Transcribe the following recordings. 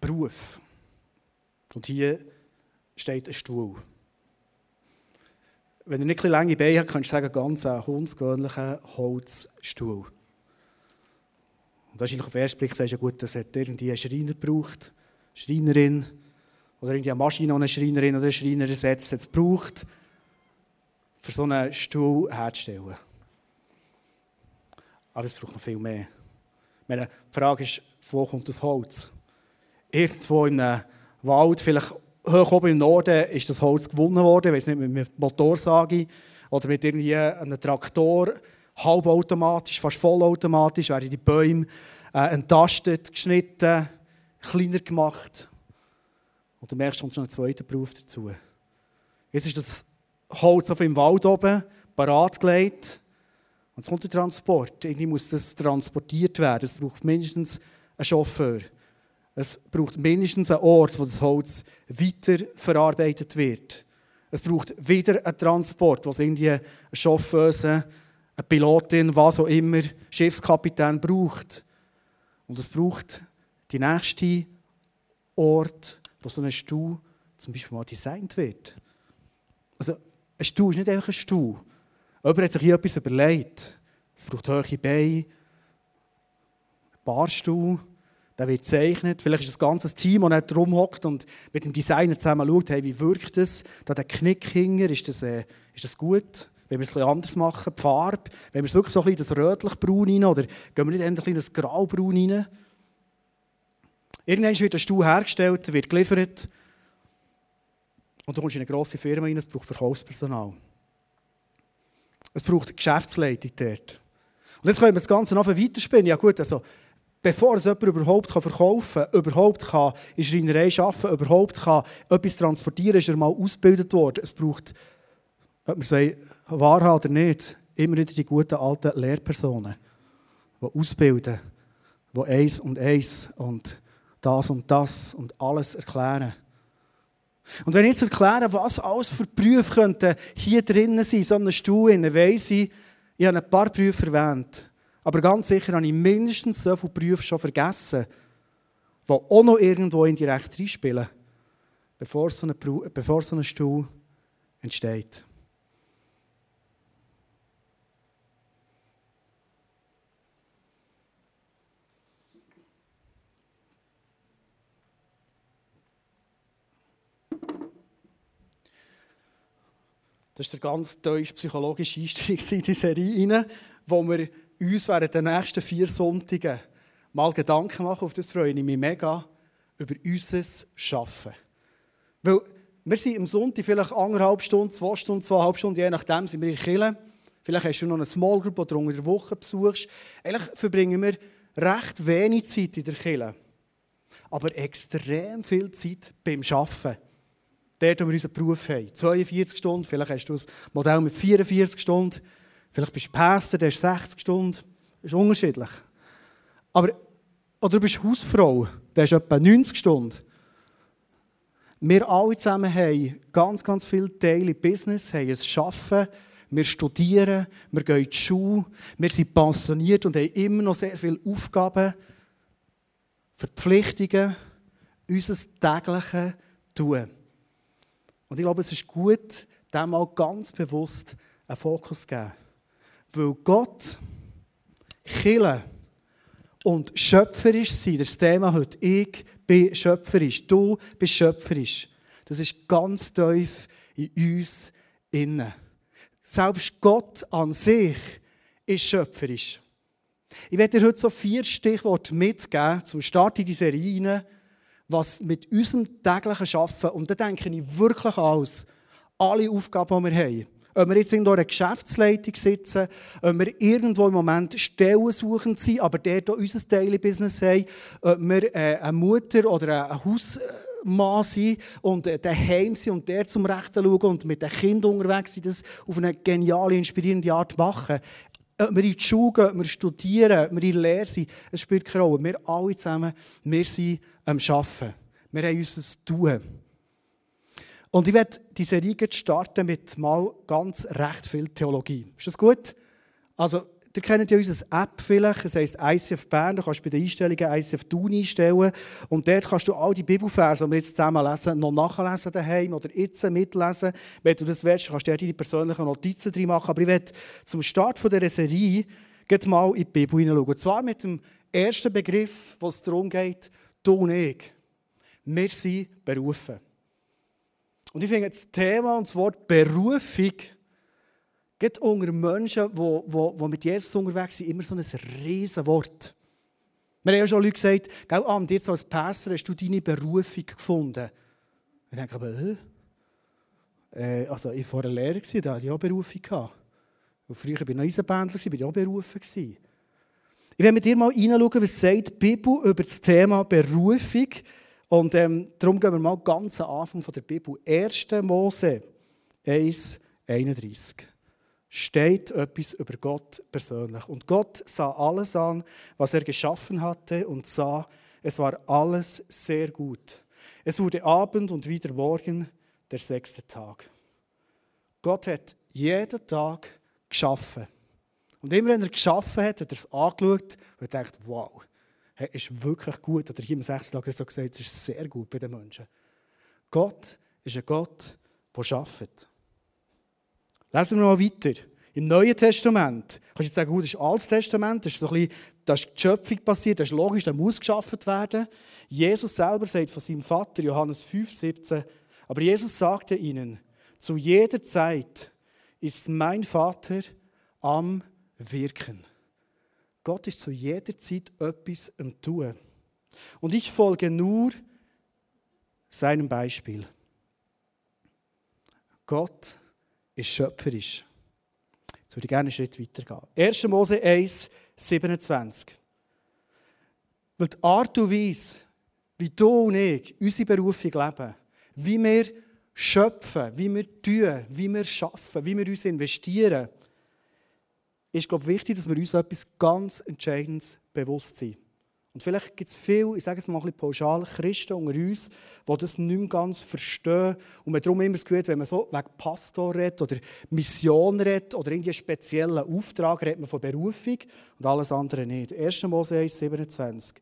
Beruf. Und hier steht ein Stuhl. Wenn er nicht ein lange Beine hat, kannst du sagen, ganz ein hundsgewöhnlicher Holzstuhl. Und wahrscheinlich auf den ersten Blick sagst du, ja gut, das hat irgendwie einen Schreiner gebraucht, Schreinerin, oder irgendwie eine Maschine, eine Schreinerin oder einen Schreiner ersetzt, hat gebraucht, für so einen Stuhl herzustellen. Aber es braucht noch viel mehr. Meine Frage ist, wo kommt das Holz? Irgendwo in einem Wald, vielleicht hoch oben im Norden, ist das Holz gewonnen worden. Ich weiß nicht, mit einer Motorsage oder mit irgendwie einem Traktor. Halbautomatisch, fast vollautomatisch werden die Bäume äh, entastet, geschnitten, kleiner gemacht. Und du merkst, kommt schon ein zweiter Beruf dazu. Jetzt ist das Holz auf im Wald oben, parat gelegt. Und jetzt kommt der Transport. Irgendwie muss das transportiert werden. Es braucht mindestens einen Chauffeur. Es braucht mindestens einen Ort, wo das Holz weiterverarbeitet wird. Es braucht wieder einen Transport, wo es irgendwie eine Chauffeuse, eine Pilotin, was auch immer, Schiffskapitän braucht. Und es braucht die nächste Ort, wo so ein Stuhl zum Beispiel mal designt wird. Also, ein Stuhl ist nicht einfach ein Stuhl. Jemand hat sich hier etwas überlegt. Es braucht hohe Beine, ein Barstuhl, der wird gezeichnet. Vielleicht ist das ganze Team, das nicht rumhockt und mit dem Designer zusammen schaut, hey, wie wirkt das? Da der Knick hinger, ist das, äh, ist das gut? Wenn wir es etwas anders machen, die Farbe, wenn wir es wirklich so ein bisschen das rötlich-braun rein oder gehen wir nicht endlich in das grau-braun rein? Irgendwann wird der Stuhl hergestellt, wird geliefert und du kommst in eine grosse Firma rein, es braucht Verkaufspersonal. Es braucht Geschäftsleitung dort. Und jetzt können wir das Ganze noch weiterspinnen. Ja gut, also bevor es jemand überhaupt verkaufen kann, überhaupt kann in Schreinerei arbeiten überhaupt kann etwas transportieren ist er mal ausgebildet worden. Es braucht, ob man es wahr oder nicht, immer wieder die guten alten Lehrpersonen, die ausbilden, die eins und eins und das und das und alles erklären. Und wenn ich jetzt erkläre, was alles für Berufe könnten hier drinnen sein, so einem Stuhl, weiss ich, ich habe ein paar Berufe erwähnt. Aber ganz sicher habe ich mindestens so viele Berufe schon vergessen, die auch noch irgendwo indirekt reinspielen, bevor so, eine, bevor so ein Stuhl entsteht. Das war der ganz tief psychologische Einstieg in die Serie, wo wir uns während den nächsten vier Sonntagen mal Gedanken machen, auf das freue ich mich mega, über unser Schaffen. Weil wir sind am Sonntag vielleicht anderthalb Stunden, zwei Stunden, zweieinhalb Stunden, je nachdem sind wir in Kirche. Vielleicht hast du noch eine Small Group, die du unter der Woche besuchst. Eigentlich verbringen wir recht wenig Zeit in der Kirche. Aber extrem viel Zeit beim Arbeiten. Dort, wo wir unseren Beruf haben. 42 Stunden, vielleicht hast du ein Modell mit 44 Stunden. Vielleicht bist du Pastor, der ist 60 Stunden. Das ist unterschiedlich. Aber, oder du bist Hausfrau, der ist etwa 90 Stunden. Wir alle zusammen haben ganz, ganz viele Daily Business, haben es Schaffen, wir studieren, wir gehen in die Schule, wir sind pensioniert und haben immer noch sehr viele Aufgaben, Verpflichtungen, unser tägliches Tun. Und ich glaube, es ist gut, dem mal ganz bewusst einen Fokus zu geben. Weil Gott, Chille und schöpferisch sein, das Thema heute, ich bin schöpferisch, du bist schöpferisch. Das ist ganz tief in uns innen. Selbst Gott an sich ist schöpferisch. Ich werde dir heute so vier Stichworte mitgeben zum Start in die Serie was mit unserem täglichen Arbeiten, und da denke ich wirklich alles, alle Aufgaben, die wir haben, ob wir jetzt in einer Geschäftsleitung sitzen, ob wir irgendwo im Moment Stellen suchen sind, aber dort auch unser Daily Business haben, ob wir äh, eine Mutter oder ein Hausmann sind und äh, daheim sind und der zum Rechten schauen und mit den Kindern unterwegs sind, das auf eine geniale, inspirierende Art machen. Ob wir in die Schule gehen, ob wir studieren, ob wir in Lehre sind, es spielt keine Rolle. Wir alle zusammen, wir sind am Arbeiten. Wir haben unser Tun. Und ich werde die Serie starten mit mal ganz recht viel Theologie. Ist das gut? Also, ihr kennt ja unsere App vielleicht, es heisst ICF Bern, du kannst bei den Einstellungen ICF Tun einstellen und dort kannst du all die Bibelverse, die wir jetzt zusammen lesen, noch nachlesen daheim oder jetzt mitlesen. Wenn du das willst, kannst du dir deine persönlichen Notizen drin machen. Aber ich werde zum Start dieser Serie mal in die Bibel hineinschauen. Und zwar mit dem ersten Begriff, wo es darum geht, du und ich. Wir sind berufen. Und ich finde das Thema und das Wort Berufung Geht unter Menschen, die, die, die mit Jesus unterwegs sind, immer so ein riesen Wort. Wir haben ja schon Leute gesagt, Gell, Amt, jetzt als Pastor hast du deine Berufung gefunden. Ich denke aber? Äh, also ich war vorher Lehrer, da hatte ich auch Berufung. Und früher war ich noch Eisenbändler, war ich auch berufen. Ich will mit dir mal hineinschauen, was sagt die Bibel über das Thema Berufung. Und ähm, darum gehen wir mal ganz am Anfang der Bibel. 1. Mose 1, 31 steht etwas über Gott persönlich. Und Gott sah alles an, was er geschaffen hatte und sah, es war alles sehr gut. Es wurde Abend und wieder Morgen, der sechste Tag. Gott hat jeden Tag geschaffen. Und immer wenn er geschaffen hat, hat er es angeschaut und gedacht, wow, er ist wirklich gut. Oder hier im sechsten Tag so gesagt, es ist sehr gut bei den Menschen. Gott ist ein Gott, der schafft. Lesen wir mal weiter. Im Neuen Testament, kannst du jetzt sagen, gut, das ist Altes Testament, das ist so ein bisschen, da ist die Schöpfung passiert, das ist logisch, da muss geschaffen werden. Jesus selber sagt von seinem Vater, Johannes 5, 17, aber Jesus sagte ihnen, zu jeder Zeit ist mein Vater am Wirken. Gott ist zu jeder Zeit etwas am Tun. Und ich folge nur seinem Beispiel. Gott ist schöpferisch. Jetzt würde ich gerne einen Schritt weitergehen. 1. Mose 1, 27. Weil die Art und Weise, wie du und ich unsere Berufung leben, wie wir schöpfen, wie wir tun, wie wir schaffen, wie wir uns investieren, ist, glaube ich, wichtig, dass wir uns etwas ganz Entscheidendes bewusst sind. Und vielleicht gibt es viele, ich sage es mal ein bisschen pauschal, Christen unter uns, die das nicht mehr ganz verstehen. Und man darum immer das Gefühl, wenn man so wegen Pastor redet oder Mission redet oder einen speziellen Auftrag, redet man von Berufung und alles andere nicht. 1. Mose 1, 27.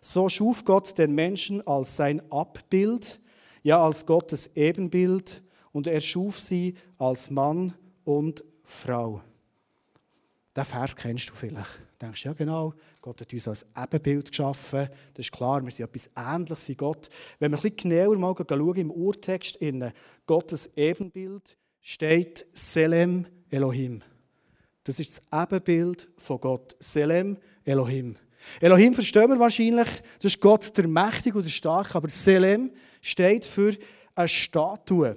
So schuf Gott den Menschen als sein Abbild, ja als Gottes Ebenbild, und er schuf sie als Mann und Frau. Den Vers kennst du vielleicht. Du denkst, ja genau, Gott hat uns als Ebenbild geschaffen. Das ist klar, wir sind etwas Ähnliches wie Gott. Wenn wir ein bisschen genauer schauen, im Urtext, in Gottes Ebenbild steht Selem Elohim. Das ist das Ebenbild von Gott. Selem Elohim. Elohim verstehen wir wahrscheinlich, das ist Gott der Mächtige und der Starke, aber Selem steht für eine Statue.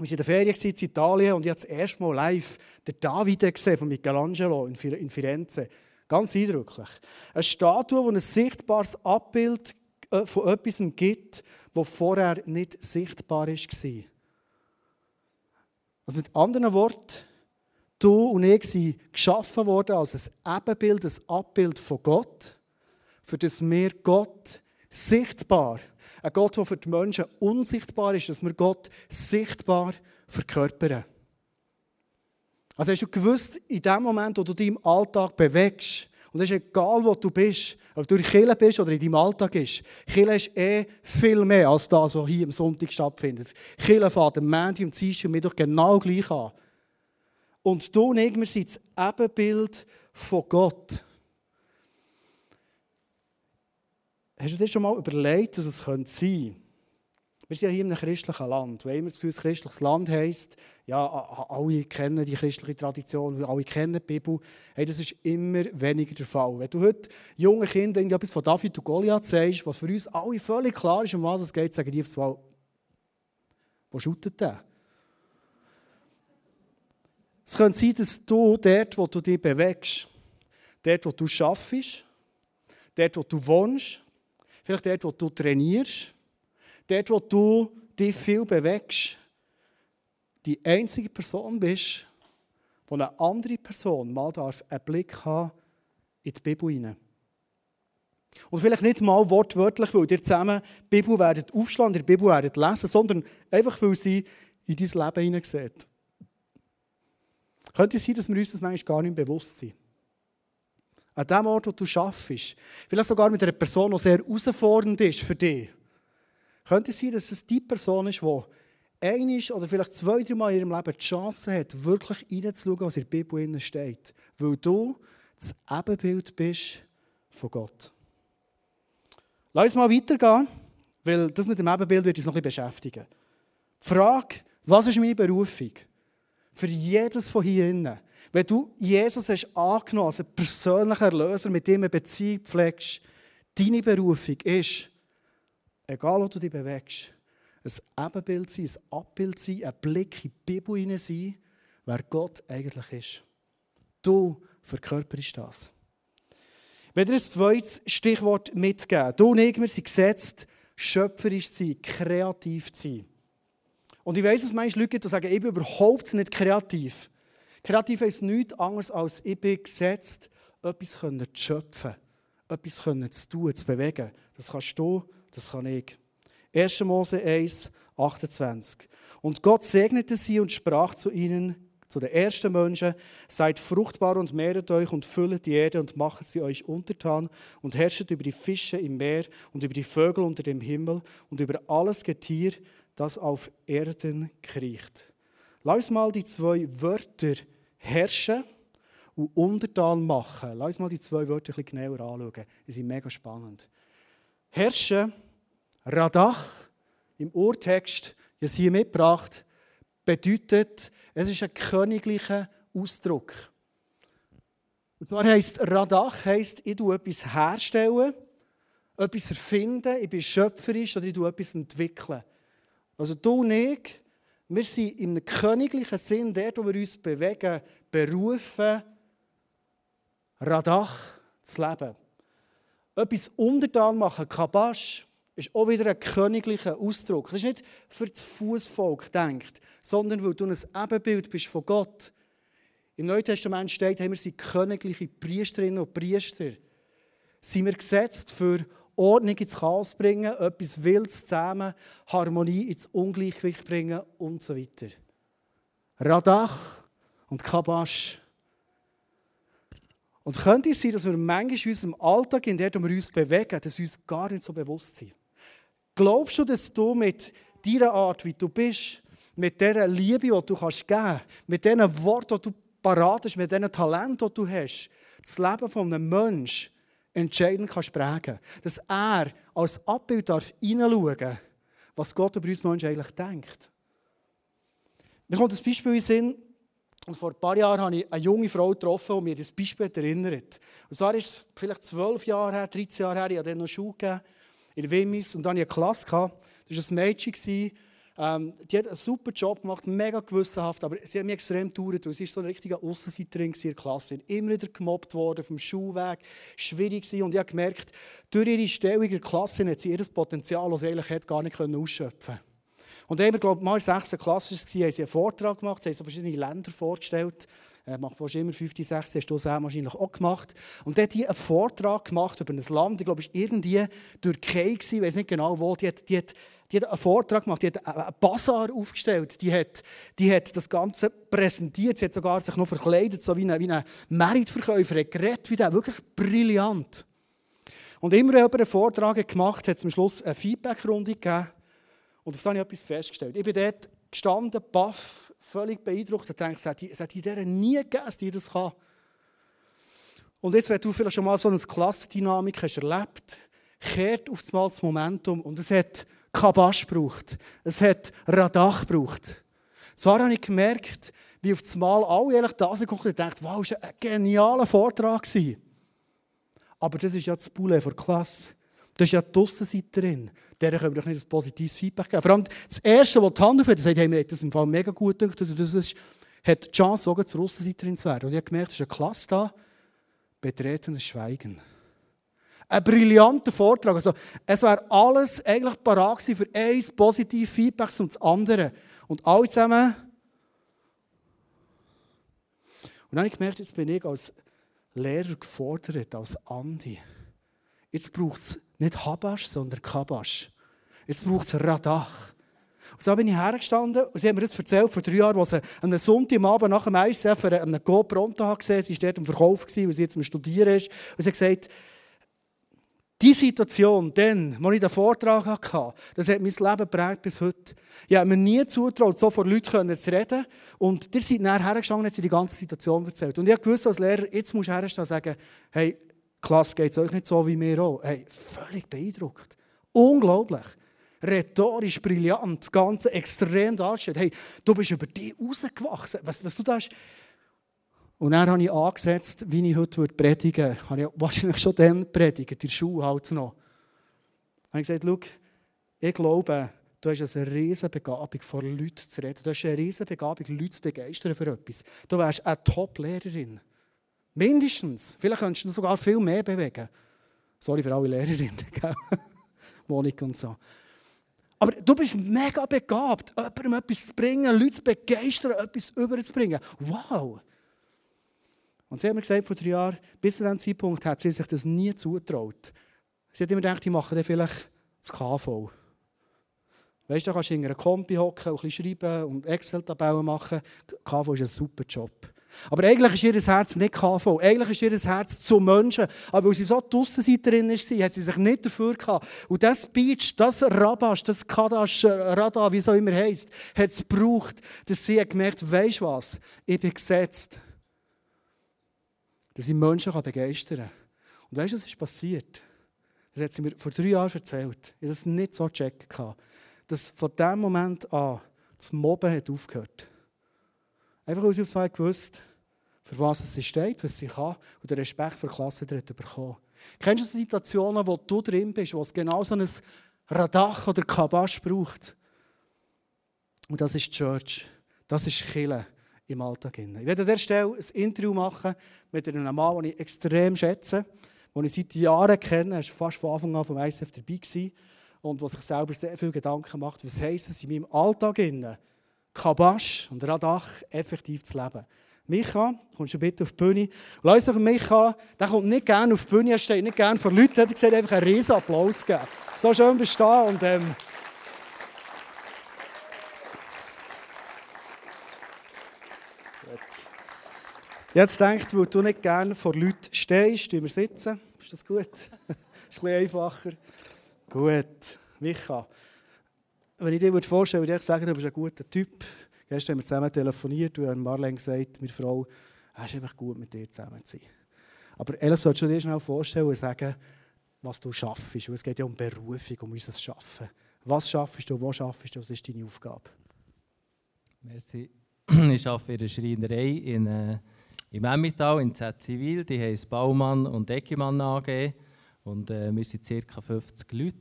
Wir waren in der Ferien in Italien und ich habe das erste Mal live den David gesehen von Michelangelo in Firenze. Ganz eindrücklich. Eine Statue, die ein sichtbares Abbild äh, von etwas gibt, das vorher nicht sichtbar war. Also mit anderen Worten, du und ich sind geschaffen worden als ein Ebenbild, ein Abbild von Gott, für das wir Gott sichtbar ein Gott, der für die Menschen unsichtbar ist, dass wir Gott sichtbar verkörpern. Also hast du gewusst, in dem Moment, wo du dich im Alltag bewegst, und es ist egal, wo du bist, ob du in Kirche bist oder in deinem Alltag bist, Kirche ist eh viel mehr als das, was hier am Sonntag stattfindet. Kirche fährt am Montag, am Dienstag und Mittwoch genau gleich an. Und du und ich, wir sind das Ebenbild von Gott. Hast du dir schon mal überlegt, dass es sein könnte? Wir sind ja hier in einem christlichen Land. Wenn immer das Gefühl, christliches Land heisst, ja, alle kennen die christliche Tradition, alle kennen die Bibel. Hey, das ist immer weniger der Fall. Wenn du heute jungen Kindern etwas von David und Goliath sagst, was für uns alle völlig klar ist, um was es geht, sagen die aufs Mal, wo shootet der? Es könnte sein, dass du dort, wo du dich bewegst, dort, wo du schaffst, dort, wo du wohnst, Vielleicht dort, wo du trainierst, dort, wo du dich viel bewegst, die einzige Person bist, wo eine andere Person mal darf einen Blick haben in die Bibel hinein. Und vielleicht nicht mal wortwörtlich, weil ihr zusammen die Bibel werdet aufschlagen, die Bibel werdet lesen, sondern einfach, weil sie in dein Leben hineinsieht. Könnte es sein, dass wir uns das manchmal gar nicht bewusst sind? An dem Ort, wo du arbeitest. Vielleicht sogar mit einer Person, die sehr herausfordernd ist für dich. Könnte es sein, dass es die Person ist, die einisch oder vielleicht zwei, drei Mal in ihrem Leben die Chance hat, wirklich reinzuschauen, was in der Bibel steht. Weil du das Ebenbild bist von Gott. Lass uns mal weitergehen, weil das mit dem Ebenbild wird uns noch ein bisschen beschäftigen. Die Frage, was ist meine Berufung? Für jedes von hier innen. Wenn du Jesus hast angenommen als einen persönlichen Erlöser, mit dem eine Beziehung pflegst, deine Berufung ist, egal wo du dich bewegst, ein Ebenbild sein, ein Abbild sein, ein Blick in die Bibel hinein sein, wer Gott eigentlich ist. Du verkörperst das. Wenn dir ein zweites Stichwort mitgeben, du und ich, wir sind gesetzt, schöpferisch zu sein, kreativ zu sein. Und ich weiss, dass manche Leute sagen, ich bin überhaupt nicht kreativ. Kreativ ist nichts anderes als ich bin gesetzt, etwas zu schöpfen, etwas zu tun, zu bewegen. Das kannst du, das kann ich. 1. Mose 1, 28. Und Gott segnete sie und sprach zu ihnen, zu den ersten Menschen, seid fruchtbar und mehret euch und füllet die Erde und machet sie euch untertan und herrschet über die Fische im Meer und über die Vögel unter dem Himmel und über alles Getier, das auf Erden kriecht. Lass uns mal die zwei Wörter herrschen und untertan machen. Lass uns mal die zwei Wörter ein genauer anschauen. Die sind mega spannend. Herrschen Radach im Urtext, das hier mitgebracht, bedeutet, es ist ein königlicher Ausdruck. Und zwar heisst Radach heisst, ich tue etwas herstellen, etwas erfinden, ich bin schöpferisch oder ich tue etwas entwickeln. Also du und ich, wir sind im königlichen Sinn, dort, wo wir uns bewegen, berufen, Radach zu leben. Etwas untertan machen, Kabasch, ist auch wieder ein königlicher Ausdruck. Das ist nicht für das Fußvolk gedacht, sondern weil du ein Ebenbild bist von Gott. Im Neuen Testament steht, haben wir sind königliche Priesterinnen und Priester. Sind wir gesetzt für Ordnung ins Chaos bringen, etwas Wildes zusammen, Harmonie ins Ungleichgewicht bringen und so weiter. Radach und Kabasch. Und könnte es sein, dass wir manchmal in unserem Alltag, in dem wir uns bewegen, dass uns gar nicht so bewusst sind. Glaubst du, dass du mit deiner Art, wie du bist, mit dieser Liebe, die du geben kannst, mit diesen Worten, die du parat hast, mit diesen Talenten, die du hast, das Leben von einem Menschen entscheidend kannst prägen Dass er als Abbild darf hineinschauen darf, was Gott über uns Menschen eigentlich denkt. Mir kommt ein Beispiel in den Sinn, und vor ein paar Jahren habe ich eine junge Frau getroffen, die mir das Beispiel erinnert. Und zwar ist es vielleicht zwölf Jahre her, 13 Jahre her, ich habe dann noch Schule in Wimmis und dann hatte ich eine Klasse. Gehabt. Das war ein Mädchen, ähm, die hat einen super Job gemacht, mega gewissenhaft, aber sie hat mich extrem gedauert, weil sie ist so ein richtiger Aussenseiterin in der Klasse. Immer wieder gemobbt worden vom Schulweg, schwierig gewesen. und ich habe gemerkt, durch ihre Stellung in der Klasse hat sie ihr Potenzial, das sie eigentlich hat, gar nicht ausschöpfen Und dann haben wir, glaube ich, mal in der 6. Klasse haben sie einen Vortrag gemacht, sie haben so verschiedene Länder vorgestellt, macht wahrscheinlich immer 50, 60, hast du das wahrscheinlich auch gemacht. Und dann hat die einen Vortrag gemacht über ein Land, ich glaube, es war irgendwie Türkei, ich weiß nicht genau wo, die hat, die hat, die hat einen Vortrag gemacht, die hat einen Bazar aufgestellt, die hat, die hat das Ganze präsentiert, sie hat sogar sich noch verkleidet, so wie ein, wie Meritverkäufer, hat geredet wie der, wirklich brillant. Und immer, wenn jemand einen Vortrag gemacht hat, hat es am Schluss eine Feedbackrunde gegeben. Und auf das habe ich etwas festgestellt. Ich bin dort gestanden, baff, völlig beeindruckt und denke, es hat in dieser nie gegeben, die das kann. Und jetzt, wenn du vielleicht schon mal so eine Klassendynamik hast erlebt, kehrt auf das Momentum und es hat Kabasch gebraucht, es hat Radach gebraucht. Zwar habe ich gemerkt, wie auf einmal alle ehrlich da sind und gedacht, wow, das war ein genialer Vortrag. Aber das ist ja das Poulet der Klasse. Das ist ja die Aussenseiterin. Der können wir doch nicht ein positives Feedback geben. Vor allem das Erste, was die Hand aufhört, sagt, hey, mir hat das im Fall mega gut gedacht. Also das ist, hat die Chance, sogar zur Aussenseiterin zu werden. Und ich habe gemerkt, es ist eine Klasse da, betretenes Schweigen. Ein brillanter Vortrag. Also, es wäre alles eigentlich parat für ein positives Feedback und das andere. Und alle zusammen. Und dann habe ich gemerkt, jetzt bin ich als Lehrer gefordert, als Andi. Jetzt braucht es nicht Habasch, sondern Kabasch. Jetzt braucht es Radach. Und so bin ich hergestanden und sie haben mir das erzählt vor drei Jahren, als sie am Sonntagabend nach dem ICF einen Go Pronto gesehen Sie war dort im Verkauf, weil sie jetzt am Studieren ist. Und sie hat gesagt, die Situation, dann, als ich den Vortrag hatte, das hat mein Leben geprägt bis heute. Ich habe mir nie zutraut, so vor Leuten zu reden. Und ihr seid nachher hergestanden und hat die ganze Situation erzählt. Und ich wusste als Lehrer, jetzt musst du herstehen und sagen, hey, Klasse geht es euch nicht so wie mir auch. Hey, völlig beeindruckt. Unglaublich. Rhetorisch brillant, das Ganze extrem dargestellt. Hey, du bist über dich rausgewachsen. Was, was du da hast. Und dann habe ich angesetzt, wie ich heute predigen würde. Habe ich wahrscheinlich schon dann predigen, die Schule halt noch. Habe ich gesagt, schau, ich glaube, du hast eine riesige Begabung, vor Leuten zu reden. Du hast eine riesige Begabung, Leute zu begeistern für etwas. Du wärst eine Top-Lehrerin. Mindestens. Vielleicht könntest du sogar viel mehr bewegen. Sorry für alle Lehrerinnen, Monika und so. Aber du bist mega begabt, jemandem etwas zu bringen, Leute zu begeistern, etwas überzubringen. Wow! Und sie hat mir gesagt, vor drei Jahren, bis zu diesem Zeitpunkt hat sie sich das nie zutraut. Sie hat immer gedacht, ich mache dann vielleicht das KV. Weißt du, da kannst du in einer Kompi hocken, ein bisschen schreiben und Excel-Tabellen machen. KV ist ein super Job. Aber eigentlich ist ihr Herz nicht KV. Eigentlich ist ihr Herz zu Menschen. Aber weil sie so die Aussenseiterin war, hat sie sich nicht dafür gehabt. Und das Speech, das Rabash, das Kadash, Rada, wie es auch immer heisst, hat es gebraucht, dass sie gemerkt hat, du was, ich bin gesetzt. Dass ich Menschen begeistern kann. Und weißt du, was ist passiert? Das hat sie mir vor drei Jahren erzählt. Ich habe das nicht so gecheckt. Dass von dem Moment an das Mobben hat aufgehört Einfach weil sie auf gewusst, für was sie steht, was sie kann und den Respekt vor der Klasse wieder bekommen. Kennst du so Situationen, wo du drin bist, wo es genau so ein Radach oder Kabasch braucht? Und das ist Church. Das ist Chile im Alltag. Ich werde an dieser Stelle ein Interview machen mit einem Mann, den ich extrem schätze, den ich seit Jahren kenne. Er war fast von Anfang an vom ICF dabei gewesen und der sich selber sehr viele Gedanken macht, was heisst es in meinem Alltag, Kabasch und Radach effektiv zu leben. Micha, kommst du bitte auf die Bühne. Lass uns Micha, der kommt nicht gerne auf die Bühne, er steht nicht gerne vor Leuten, hat gesagt, einfach einen riesen Applaus geben. So schön bist du da und ähm, Jetzt denkt, weil du nicht gerne vor Leuten stehst, wir sitzen. Ist das gut? ist ein bisschen einfacher. Gut. Micha, wenn ich dir vorstellen würde, würde ich sagen, du bist ein guter Typ. Gestern haben wir zusammen telefoniert und Marlene gesagt, meine Frau, es ist einfach gut, mit dir zusammen zu sein. Aber ehrlich, solltest du dir schnell vorstellen und sagen, was du schaffst. Und es geht ja um Berufung, um unser Schaffen. Was schaffst du, wo schaffst du, was ist deine Aufgabe? Merci. Ich arbeite in der Schreinerei in, äh, im Emmental in Z Zivil. Die heisst Baumann und Eckimann AG. Und äh, wir sind ca. 50 Leute.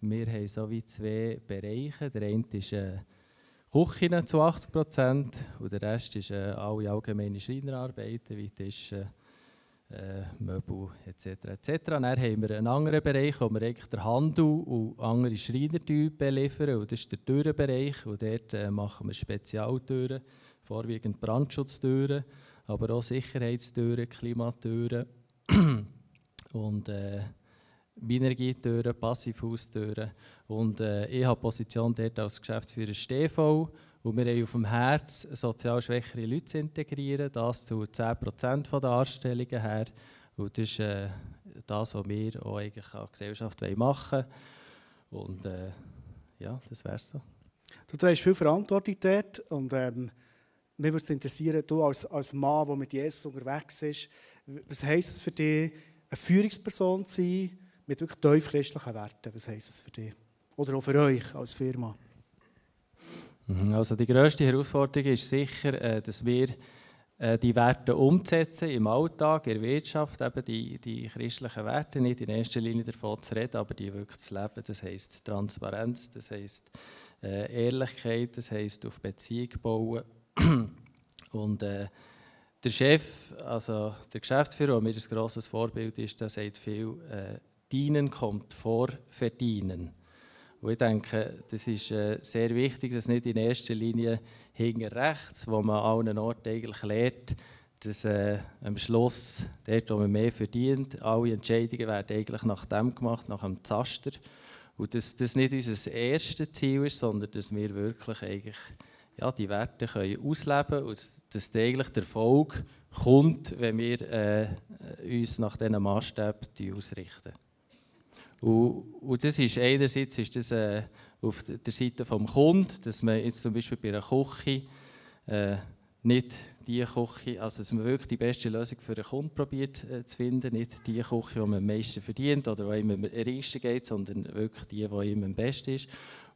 Wir haben so wie zwei Bereiche. Der eine ist äh, Küche zu 80 Prozent und der Rest ist äh, alle allgemeine Schreinerarbeiten wie Tische, äh, Möbel etc. etc. Dann haben wir einen anderen Bereich, wo wir eigentlich den Handel und andere Schreinertypen beliefern. Und das ist der Türenbereich. Und dort äh, machen wir Spezialtüren, vorwiegend Brandschutztüren, aber auch Sicherheitstüren, Klimatüren. und äh, Minergietüren, Passivhaustüren. Und äh, ich habe Position dort als Geschäftsführer STV. Und wir haben auf dem Herz, sozial schwächere Leute zu integrieren, das zu 10% der Anstellungen her. Und das ist äh, das, was wir auch eigentlich als Gesellschaft machen wollen. Und äh, ja, das wäre so. Du trägst viel Verantwortung dort und ähm, mich würde es interessieren, du als, als Mann, der mit Jesus unterwegs ist, was heisst es für dich, eine Führungsperson zu sein, mit wirklich tief christlichen Werten. Was heisst das für dich? Oder auch für euch als Firma? Mhm, also die grösste Herausforderung ist sicher, äh, dass wir äh, die Werte umsetzen im Alltag, in der Wirtschaft, eben die, die christlichen Werte, nicht in erster Linie davon zu reden, aber die wirklich zu leben. Das heisst Transparenz, das heisst äh, Ehrlichkeit, das heisst auf Beziehung bauen. Und äh, der Chef, also der Geschäftsführer, der mir ein grosses Vorbild ist, der sagt viel, äh, Dienen kommt vor Verdienen. Und ich denke, das ist äh, sehr wichtig, dass nicht in erster Linie hinter rechts, wo man an allen Orten eigentlich lernt, dass äh, am Schluss, dort wo man mehr verdient, alle Entscheidungen werden eigentlich nach dem gemacht, nach dem Zaster. Und dass das nicht unser erstes Ziel ist, sondern dass wir wirklich eigentlich ja, die Werte können ausleben und dass eigentlich der Erfolg kommt, wenn wir äh, uns nach diesen Maßstäben ausrichten. Und, und, das ist einerseits ist das, äh, auf der Seite des Kunden, dass man jetzt zum Beispiel bei einer Küche äh, nicht die Küche, also dass man wirklich die beste Lösung für einen Kunden probiert äh, zu finden, nicht die Küche, die man am meisten verdient oder die ihm am reichsten geht, sondern wirklich die, die ihm am besten ist.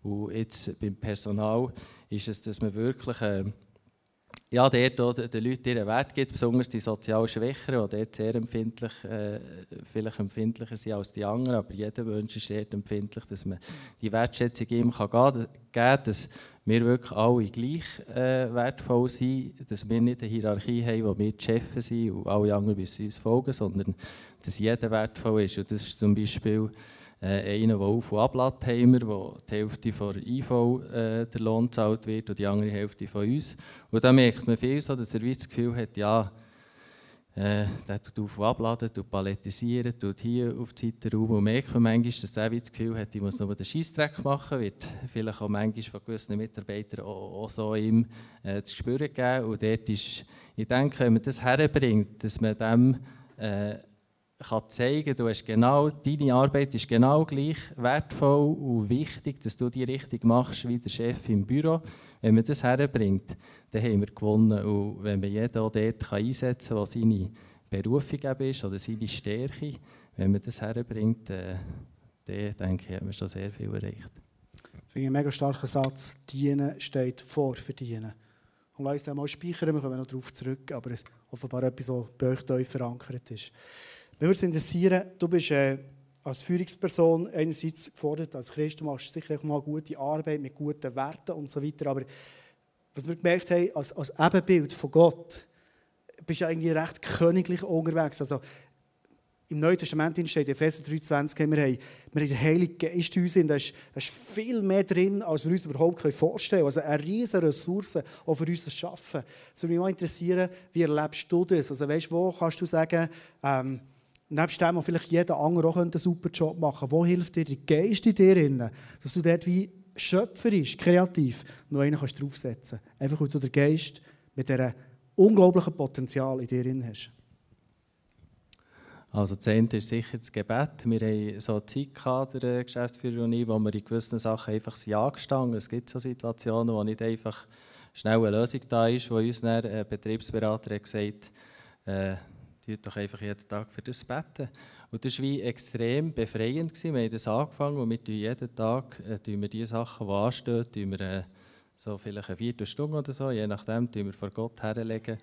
Und jetzt beim Personal ist es, dass man wirklich äh, ja, dort den Leuten ihren Wert gibt, besonders die sozial Schwächeren, die dort sehr empfindlich, äh, vielleicht empfindlicher sind als die anderen, aber jeder Mensch ist sehr empfindlich, dass man die Wertschätzung ihm kann geben kann, dass wir wirklich alle gleich äh, wertvoll sind, dass wir nicht eine Hierarchie haben, wo wir die Chefs sind und alle anderen müssen uns folgen, sondern dass jeder wertvoll ist. Und das ist zum Beispiel äh, einer, der Auf- und Abladheimer, wo die Hälfte von der IV äh, der Lohn gezahlt wird und die andere Hälfte von uns. Und da merkt man viel so, dass er das Gefühl hat, ja, äh, der tut auf- und abladen, tut palettisieren, tut hier auf die Seite rum und merkt man manchmal, dass der das Gefühl hat, ich muss nur den Scheissdreck machen, wird vielleicht auch manchmal von gewissen Mitarbeitern auch, auch so ihm äh, zu spüren geben. Und dort ist, ich denke, wenn man das herbringt, dass man dem äh, kann zeigen, du hast genau, deine Arbeit ist genau gleich wertvoll und wichtig, dass du die richtig machst wie der Chef im Büro. Wenn man das herbringt, dann haben wir gewonnen. Und wenn man jeden auch dort einsetzen kann, was seine Berufung ist oder seine Stärke, wenn man das herbringt, äh, dann denke ich, haben wir schon sehr viel erreicht. Ich finde einen mega starken Satz. Dienen steht vor Verdienen. Und lass uns den mal speichern, wir kommen noch darauf zurück, aber offenbar etwas, was bei euch verankert ist. Mich würde es interessieren, du bist äh, als Führungsperson einerseits gefordert, als Christ, du machst sicher auch mal gute Arbeit mit guten Werten und so weiter, aber was wir gemerkt haben, als, als Ebenbild von Gott, bist du eigentlich recht königlich unterwegs. Also, im Neuen Testament steht in Epheser 3,20, wir haben, wir haben den Heiligen Geist in uns, da ist, da ist viel mehr drin, als wir uns überhaupt vorstellen können. Also eine riesige Ressource, auch für uns zu schaffen. Es würde mich mal interessieren, wie erlebst du das? Also weißt, wo kannst du sagen, ähm, nebst dem, wo vielleicht jeder andere auch einen super Job machen könnte, wo hilft dir der Geist in dir, dass du dort wie schöpferisch, kreativ noch einen kannst draufsetzen kannst. Einfach, weil du den Geist mit diesem unglaublichen Potenzial in dir hast. Also das eine ist sicher das Gebet. Wir haben so eine Zeit der Geschäftsführer und ich, wo wir in gewissen Sachen einfach sind angestanden. Es gibt so Situationen, wo nicht einfach schnell eine Lösung da ist, wo uns ein Betriebsberater hat gesagt äh, tut doch einfach jeden Tag für das beten. Und das war extrem befreiend. Wir haben das angefangen und wir jeden Tag äh, wir die Sachen, die anstehen, wir, äh, so vielleicht eine Viertelstunde oder so, je nachdem, wir vor Gott herlegen.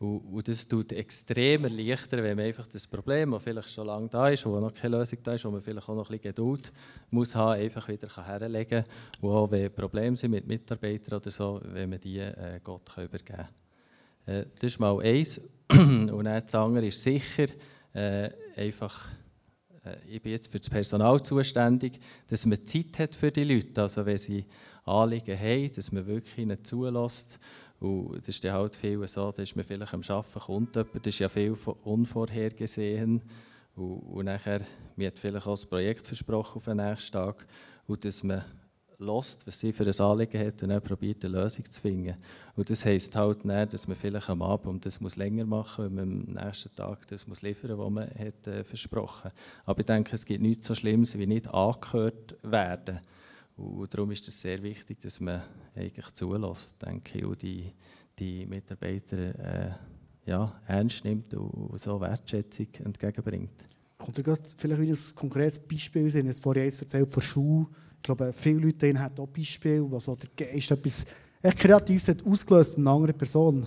Und, und das tut extrem erleichtern, wenn man einfach das Problem, das vielleicht schon lange da ist, wo noch keine Lösung da ist, wo man vielleicht auch noch ein bisschen Geduld muss haben, einfach wieder herlegen kann. Und auch wenn Probleme sind mit Mitarbeitern oder so, wenn man die äh, Gott kann übergeben kann. Äh, das ist mal eins. Und dann das andere ist sicher äh, einfach, äh, ich bin jetzt für das Personal zuständig, dass man Zeit hat für die Leute. Also wenn sie Anliegen haben, dass man wirklich ihnen zulässt und das ist dann halt viel so, da ist man vielleicht am Arbeiten, kommt jemand, das ist ja viel unvorhergesehen. Und, und nachher, mir hat vielleicht auch das Projekt versprochen auf den nächsten Tag. Und dass man lässt, was sie für ein Anliegen hat und dann probiert, eine Lösung zu finden. Und das heisst halt nicht, dass man vielleicht am Abend das muss länger machen wenn man am nächsten Tag das muss liefern was man hat, äh, versprochen Aber ich denke, es gibt nichts so Schlimmes, wie nicht angehört werden. Und darum ist es sehr wichtig, dass man eigentlich zulässt, denke ich, und die, die Mitarbeiter äh, ja, ernst nimmt und so Wertschätzung entgegenbringt. Kommt dir vielleicht ein konkretes Beispiel? Sie haben jetzt vorhin eins erzählt von Schule. Ich glaube, viele Leute haben auch Beispiele, wo so der Geist etwas Kreatives hat ausgelöst bei einer anderen Person.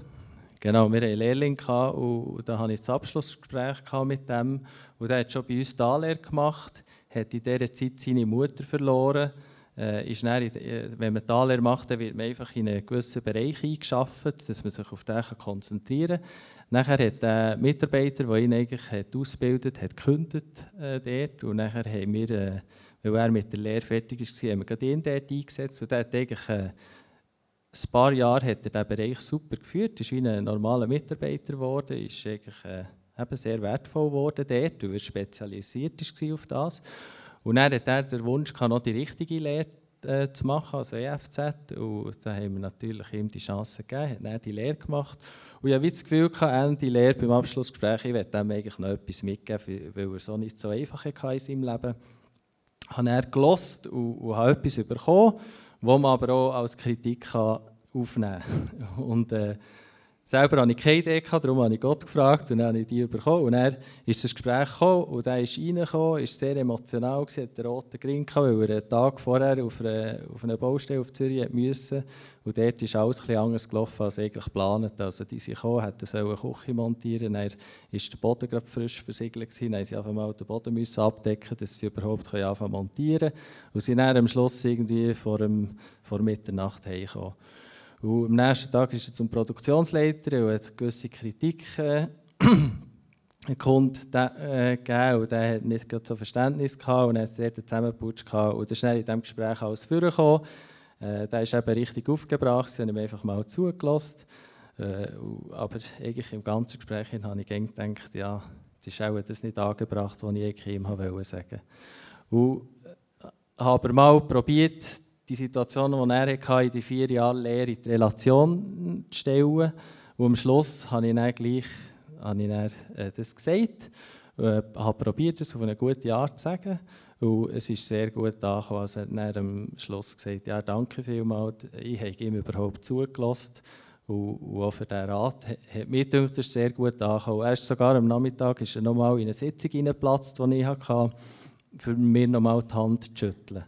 Genau, wir hatten einen Lehrling und da hatte ich das Abschlussgespräch mit dem. Und der hat schon bei uns die Anlehre gemacht, hat in dieser Zeit seine Mutter verloren äh, ist dann, äh, wenn man Taler macht, dann wird man einfach in einen gewissen Bereich eingeschafft, dass man sich auf den konzentrieren kann. Nachher hat der Mitarbeiter, der ihn eigentlich hat ausgebildet hat, gekündigt äh, dort. Und nachher haben wir, äh, weil er mit der Lehre fertig war, haben wir gerade ihn dort eingesetzt. Und der hat eigentlich äh, ein paar Jahre hat er diesen Bereich super geführt, ist wie ein normaler Mitarbeiter geworden, ist eigentlich äh, eben sehr wertvoll geworden dort, weil er spezialisiert war auf das. Und dann hat er den Wunsch gehabt, noch die richtige Lehre äh, zu machen, also EFZ. Und da haben wir natürlich ihm die Chance gegeben, hat dann die Lehre gemacht. Und ich habe das Gefühl, die Lehre beim Abschlussgespräch, ich werde ihm eigentlich noch etwas mitgeben, weil er so nicht so einfach hatte in seinem Leben. Habe er gelost und, und habe etwas bekommen, was man aber auch als Kritik aufnehmen kann. Und, äh, Selber hatte ich keine Idee, darum habe ich Gott gefragt und dann habe ich die bekommen. Und dann ist das Gespräch gekommen und er ist reingekommen, war sehr emotional, hatte einen roten Grin, weil er einen Tag vorher auf einer, auf einer Baustelle auf Zürich musste. Und dort ist alles etwas anders gelaufen als eigentlich geplant. Also die sind gekommen, hätten eine Küche montieren dann war der Boden gerade frisch versiegelt, dann mussten sie einfach mal den Boden abdecken, dass sie überhaupt anfangen montieren können. Und sind dann am Schluss irgendwie vor, dem, vor Mitternacht heimgekommen. Und am nächsten Tag ist er zum Produktionsleiter und hat gewisse Kritiken einen Kunden äh, gegeben und der hat nicht so Verständnis gehabt und hat sehr zusammengeputscht gehabt und dann schnell in diesem Gespräch alles vorgekommen. Äh, der ist eben richtig aufgebracht, sie haben ihm einfach mal zugelassen. Äh, aber eigentlich im ganzen Gespräch habe ich gedacht, ja, es ist auch das nicht angebracht, was ich ihm sagen wollte. Und äh, habe mal probiert, die Situation, die er hatte, in die vier Jahre Lehre in die Relation zu stellen. Und am Schluss habe ich dann gleich habe ich dann, äh, das gesagt, äh, habe probiert, es auf eine gute Art zu sagen. Und es ist sehr gut angekommen. Also er hat am Schluss gesagt, ja, danke vielmals, ich habe ihm überhaupt zugelassen. Und, auch für diesen Rat hat mir gedacht, das ist sehr gut angekommen. Erst sogar am Nachmittag ist er nochmal in eine Sitzung hineingeplatzt, die ich hatte, für mir nochmal die Hand zu schütteln.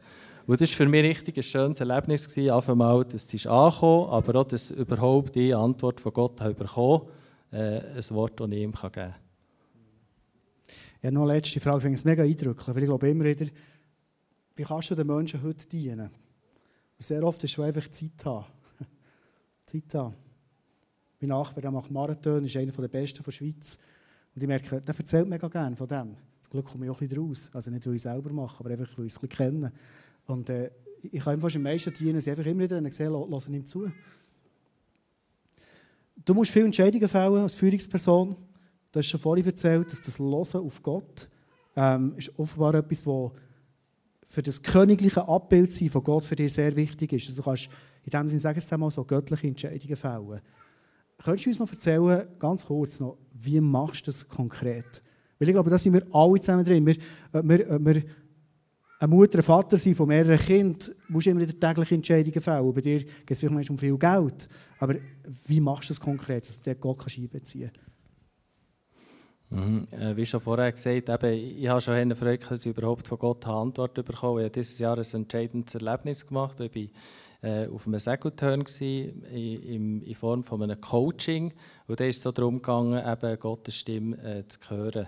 Und das war für mich richtig ein schönes Erlebnis, gewesen, einfach dass es angekommen aber auch, dass überhaupt die Antwort von Gott habe bekommen äh, ein Wort, das ich ihm geben kann. Ja, noch eine letzte Frage, ich finde es mega eindrücklich, weil ich glaube immer wieder, wie kannst du den Menschen heute dienen? Und sehr oft ist es einfach Zeit haben. Zeit haben. Mein Nachbar der macht Marathon, ist einer der besten der Schweiz. Und ich merke, der erzählt mega gerne von dem. Zum Glück komme ich auch ein bisschen raus. Also nicht, weil ich selber mache, aber einfach, weil ich es ein bisschen kenne. Und äh, ich kann fast am meisten dienen, sie einfach immer wieder gesehen, lassen ihm zu. Du musst viele Entscheidungen fällen als Führungsperson. Du hast schon vorhin erzählt, dass das Hören auf Gott ähm, ist offenbar etwas, was für das königliche Abbild von Gott für dich sehr wichtig ist. Also kannst in dem Sinne, sagen es mal, so göttliche Entscheidungen fällen. Könntest du uns noch erzählen, ganz kurz noch, wie machst du das konkret? Weil ich glaube, da sind wir alle zusammen drin. Wir, wir, wir eine Mutter, ein Vater sein von mehreren Kindern, musst du immer wieder tägliche Entscheidungen fällen. Bei dir geht es vielleicht um viel Geld. Aber wie machst du das konkret, dass du dort Gott einbeziehen Mhm. Äh, wie schon vorher gesagt, eben, ich habe schon eine Freude, dass ich überhaupt von Gott eine Antwort bekommen habe. Ich habe dieses Jahr ein entscheidendes Erlebnis gemacht. Ich war äh, auf einem Segelturn in, Form von einem Coaching. Und da ist es so darum gegangen, eben Gottes Stimme äh, zu hören.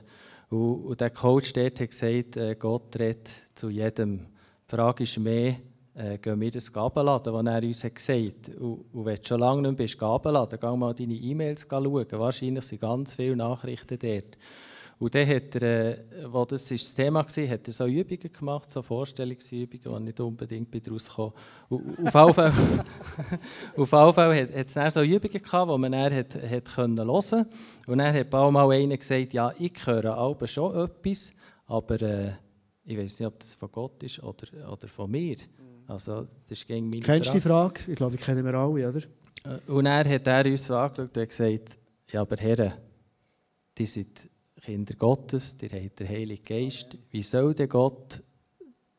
Und, und der Coach dort hat gesagt, äh, Gott redet zu jedem. Die Frage ist mehr, äh, gehen wir das Gabenladen, was er uns hat gesagt hat. Und, wenn du schon lange nicht mehr bist, Gabenladen, geh mal deine E-Mails schauen. Wahrscheinlich sind ganz viele Nachrichten dort. Und dann hat er, äh, wo das, das Thema war, hat er so Übungen gemacht, so Vorstellungsübungen, die nicht unbedingt daraus kommen. Auf jeden Fall, auf jeden Fall hat, hat es dann so Übungen gehabt, die man dann hat, hat können hören konnte. Und dann hat auch mal einer gesagt, ja, ich höre auch schon etwas, aber äh, ich weiß nicht, ob das von Gott ist oder, oder von mir. Also, das ist gegen meine Kennst du die Frage? Ich glaube, die kennen wir alle, oder? Äh, und dann hat er uns so angeschaut und gesagt, ja, aber Herren, die sind Kinder Gottes, ihr habt den Heiligen Geist. Wie soll denn Gott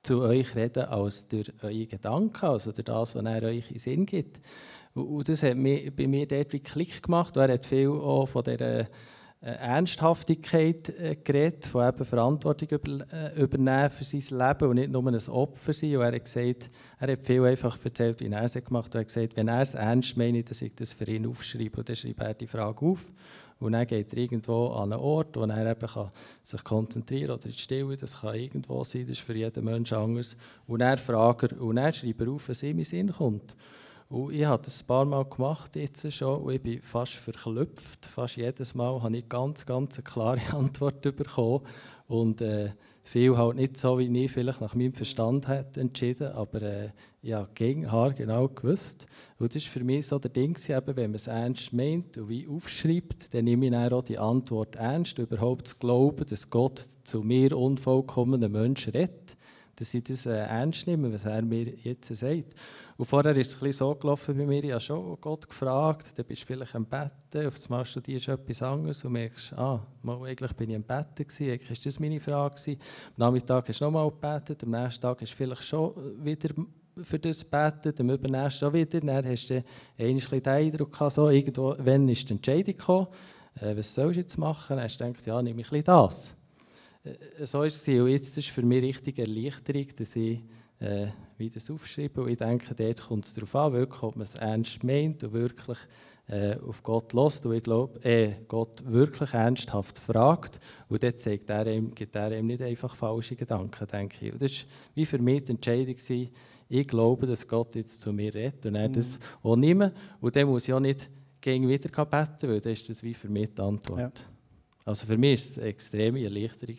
zu euch reden als durch eure Gedanken, also durch das, was er euch in Sinn gibt? Und das hat bei mir dort wie Klick gemacht. Er hat viel auch von dieser äh, Ernsthaftigkeit äh, geredet, von eben Verantwortung äh, übernehmen für sein Leben und nicht nur ein Opfer sein. Und er hat gesagt, er hat viel einfach erzählt, wie er es gemacht hat. Er hat gesagt, wenn er es ernst meint, dass ich das für ihn aufschreibe. Und dann schreibt er die Frage auf. Und dann geht er irgendwo an einen Ort, wo er eben kann sich konzentrieren kann oder in die Stille. Das kann irgendwo sein, das ist für jeden Menschen anders. Und er fragt er, und dann schreibt er auf, was ihm in Sinn kommt. Und ich habe das ein paar Mal gemacht jetzt schon und ich bin fast verklüpft. Fast jedes Mal habe ich ganz, ganz eine klare Antwort bekommen. Und äh, viel halt nicht so, wie ich vielleicht nach meinem Verstand hätte entschieden, aber äh, ja, gegen genau gewusst. Und das ist für mich so der Ding, eben, wenn man es ernst meint und wie aufschreibt, dann nehme ich dann auch die Antwort ernst, überhaupt zu glauben, dass Gott zu mir unvollkommenen Menschen redet. dass ich das äh, ernst nehme, was er mir jetzt sagt. Und vorher ist es ein so gelaufen bei mir, ich habe schon Gott gefragt, dann bist du vielleicht am Betten, auf einmal studierst du etwas anderes und merkst, ah, mal, eigentlich bin ich am Betten gewesen, eigentlich war das meine Frage. Gewesen. Am Nachmittag hast du nochmal gebetet, am nächsten Tag hast du vielleicht schon wieder für das gebetet, am übernächsten auch wieder, dann hast du einmal den Eindruck gehabt, so, irgendwo, wann ist die Entscheidung gekommen, äh, was sollst du jetzt machen? Dann hast du gedacht, ja, nehme ich ein bisschen das. Äh, so ist es. Und jetzt ist es für mich richtig Erleichterung, dass ich äh, wie das aufschreibe. Und ich denke, dort kommt es darauf an, wirklich, ob man es ernst meint und wirklich äh, auf Gott lässt. Und ich glaube, äh, Gott wirklich ernsthaft fragt. Und dort zeigt er ihm, gibt er ihm nicht einfach falsche Gedanken, denke ich. Und das war wie für mich die Entscheidung, gewesen, ich glaube, dass Gott jetzt zu mir redet und er mhm. das auch nimmt. Und dann muss ich auch nicht gegen wieder beten, weil dann ist das wie für mich die Antwort. Ja. Also für mich war es eine extreme Erleichterung.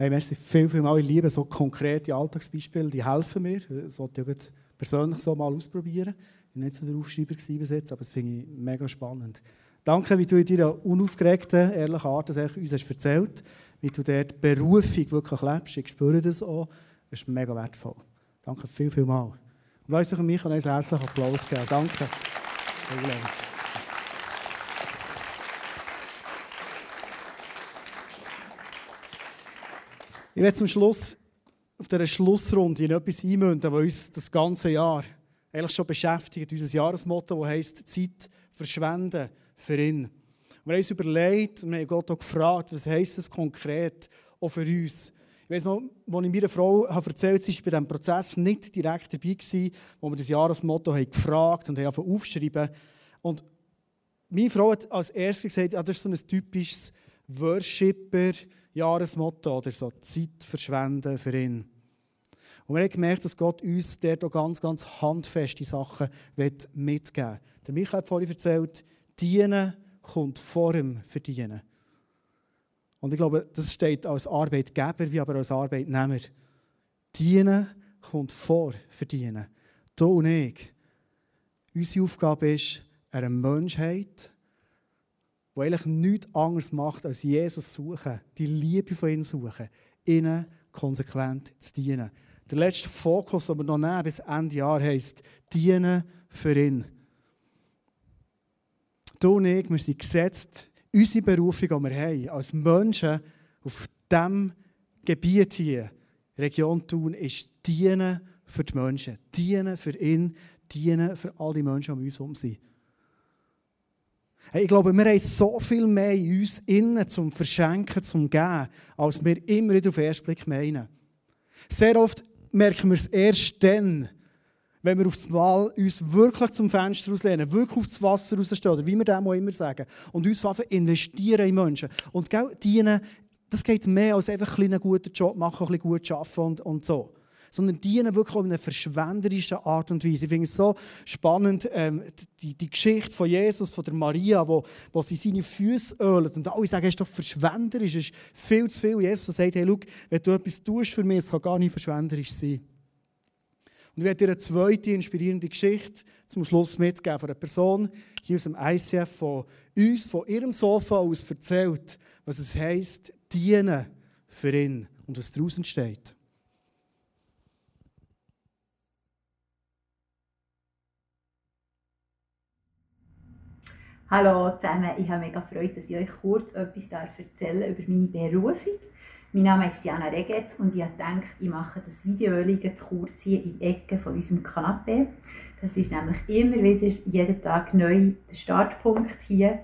Hey, merci viel, viel mal. Ich liebe so konkrete Alltagsbeispiele, die helfen mir. Das wollte ich persönlich so mal ausprobieren. Ich war nicht so der Aufschreiber bis jetzt, aber das finde ich mega spannend. Danke, wie du in deiner unaufgeregten, ehrlichen Art das uns hast erzählt wie du dort Berufung wirklich lebst. Ich spüre das auch. Das ist mega wertvoll. Danke viel, viel mal. Und lass uns mich einen herzlichen Applaus geben. Danke. Ich werde zum Schluss auf dieser Schlussrunde in etwas einmünden, das uns das ganze Jahr eigentlich schon beschäftigt. Unser Jahresmotto, das heisst Zeit verschwenden für ihn. Wir haben uns überlegt und wir haben Gott auch gefragt, was heisst das konkret auch für uns. Ich weiß noch, als ich meiner Frau erzählt habe, sie war bei diesem Prozess nicht direkt dabei, gewesen, wo wir das Jahresmotto haben gefragt und haben aufgeschrieben. Und meine Frau hat als erstes gesagt, ja, das ist so ein typisches Worshipper- Jahresmotto oder so Zeit verschwenden für ihn. Und wir haben gemerkt, dass Gott uns dort auch ganz, ganz handfeste Sachen mitgeben will. Der Michael hat vorhin erzählt, dienen kommt vor dem Verdienen. Und ich glaube, das steht als Arbeitgeber wie aber als Arbeitnehmer. Dienen kommt vor Verdienen. Du und ich. Unsere Aufgabe ist, eine Menschheit der eigentlich nichts anderes macht, als Jesus suchen, die Liebe von ihm suchen, ihnen konsequent zu dienen. Der letzte Fokus, den wir noch nehmen bis Ende Jahr, heisst Dienen für ihn. Du und ich, wir sind gesetzt, unsere Berufung, die wir haben, als Menschen auf diesem Gebiet hier, Region Thun, ist Dienen für die Menschen. Dienen für ihn, dienen für all die Menschen, die um uns herum sind. Hey, ich glaube, wir haben so viel mehr in uns innen zum Verschenken, zum Geben, als wir immer wieder auf den ersten Blick meinen. Sehr oft merken wir es erst dann, wenn wir aufs Mal uns wirklich zum Fenster auslehnen, wirklich aufs Wasser rausstehen, oder wie wir dem auch immer sagen, und uns investieren in Menschen. Und dienen, das geht mehr als einfach einen guten Job machen, ein bisschen gut arbeiten und, und so sondern dienen wirklich auf eine verschwenderische Art und Weise. Ich finde es so spannend, ähm, die, die Geschichte von Jesus, von der Maria, wo, wo sie seine Füße ölt und alle sagen, es ist doch verschwenderisch, es ist viel zu viel. Jesus sagt, hey, schau, wenn du etwas tust für mich, es kann gar nicht verschwenderisch sein. Und ich werde dir eine zweite inspirierende Geschichte zum Schluss mitgeben von einer Person hier aus dem ICF, von uns, von ihrem Sofa aus erzählt, was es heisst, dienen für ihn und was daraus entsteht. Hallo zusammen, ich habe mega Freude, dass ich euch kurz etwas erzählen darf über meine Berufung. Mein Name ist Diana Regetz und ich habe gedacht, ich mache das Video kurz hier in der Ecke von unserem Kanapee. Das ist nämlich immer wieder jeden Tag neu der Startpunkt hier,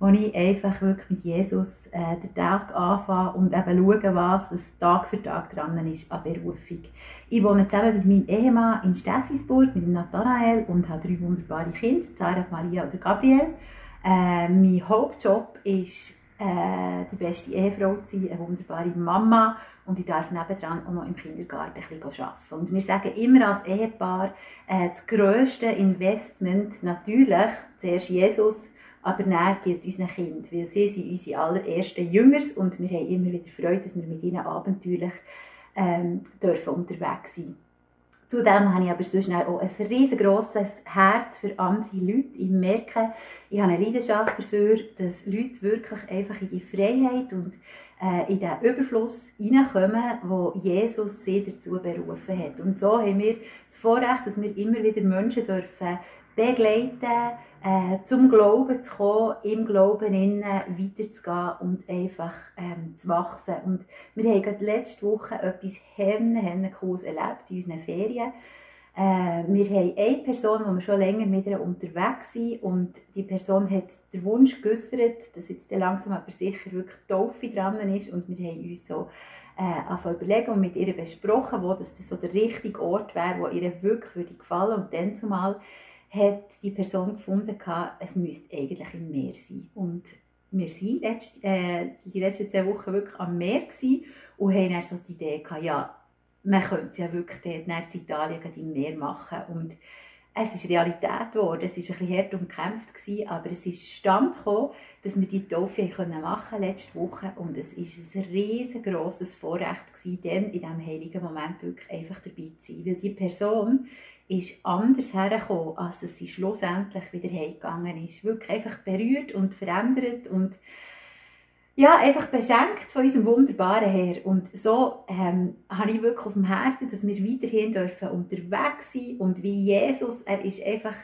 wo ich einfach wirklich mit Jesus äh, den Tag anfange und eben schaue, was es Tag für Tag dran ist an Berufung. Ich wohne zusammen mit meinem Ehemann in Steffisburg, mit dem Nathanael und habe drei wunderbare Kinder, Sarah, Maria und Gabriel. Äh, mein Hauptjob ist, äh, die beste Ehefrau zu sein, eine wunderbare Mama. Und ich darf nebendran auch noch im Kindergarten ein bisschen arbeiten. Und wir sagen immer als Ehepaar, äh, das grösste Investment natürlich, zuerst Jesus, aber dann gilt unseren Kind, weil sie sind unsere allerersten Jüngers und wir haben immer wieder Freude, dass wir mit ihnen abenteuerlich ähm, dürfen unterwegs sein Zudem habe ich aber sonst auch ein riesengroßes Herz für andere Leute. Ich merke, ich habe eine Leidenschaft dafür, dass Leute wirklich einfach in die Freiheit und äh, in den Überfluss hineinkommen, wo Jesus sie dazu berufen hat. Und so haben wir das Vorrecht, dass wir immer wieder Menschen dürfen begleiten, äh, zum Glauben zu kommen, im Glauben innen weiterzugehen und einfach ähm, zu wachsen. Und wir haben gerade letzte Woche etwas herne, herne Cooles erlebt in unseren Ferien. Äh, wir haben eine Person, die wir schon länger mit ihr unterwegs sind und die Person hat den Wunsch geäußert, dass jetzt langsam aber sicher wirklich Taufe dran ist und wir haben uns so äh, überlegen und mit ihr besprochen, wo das so der richtige Ort wäre, wo ihr wirklich würde gefallen und dann zumal hat die Person gefunden, es müsste eigentlich im Meer sein und wir waren letzt, äh, die letzten zwei Wochen wirklich am Meer und haben dann so die Idee gehabt, ja, man könnte es ja wirklich dort in Italien im Meer machen. Und es ist Realität geworden. Es war bisschen hart umkämpft, aber es ist Stand gekommen, dass wir die Taufe machen letzte Woche. Und es war ein riesengroßes Vorrecht, gewesen, dann in diesem heiligen Moment wirklich einfach dabei zu sein. Weil die Person ist anders hergekommen, als dass sie schlussendlich wieder heimgegangen ist. Wirklich einfach berührt und verändert und ja, einfach beschenkt von unserem wunderbaren Herr. Und so ähm, habe ich wirklich auf dem Herzen, dass wir weiterhin dürfen unterwegs sein und wie Jesus, er ist einfach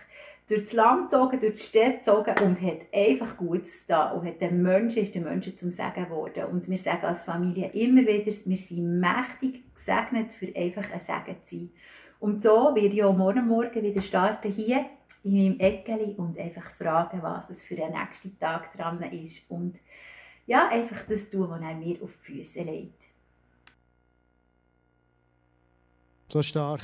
durch das Land gezogen, durch die Stadt gezogen und hat einfach Gutes da und hat den Menschen, ist den Menschen zum Segen geworden. Und wir sagen als Familie immer wieder, wir sind mächtig gesegnet, für einfach ein Segen zu sein. Und so werde ich auch morgen Morgen wieder starten hier in meinem Eckeli und einfach fragen, was es für den nächsten Tag dran ist. Und ja, einfach das tun, was er mir auf die Füße legt. So stark.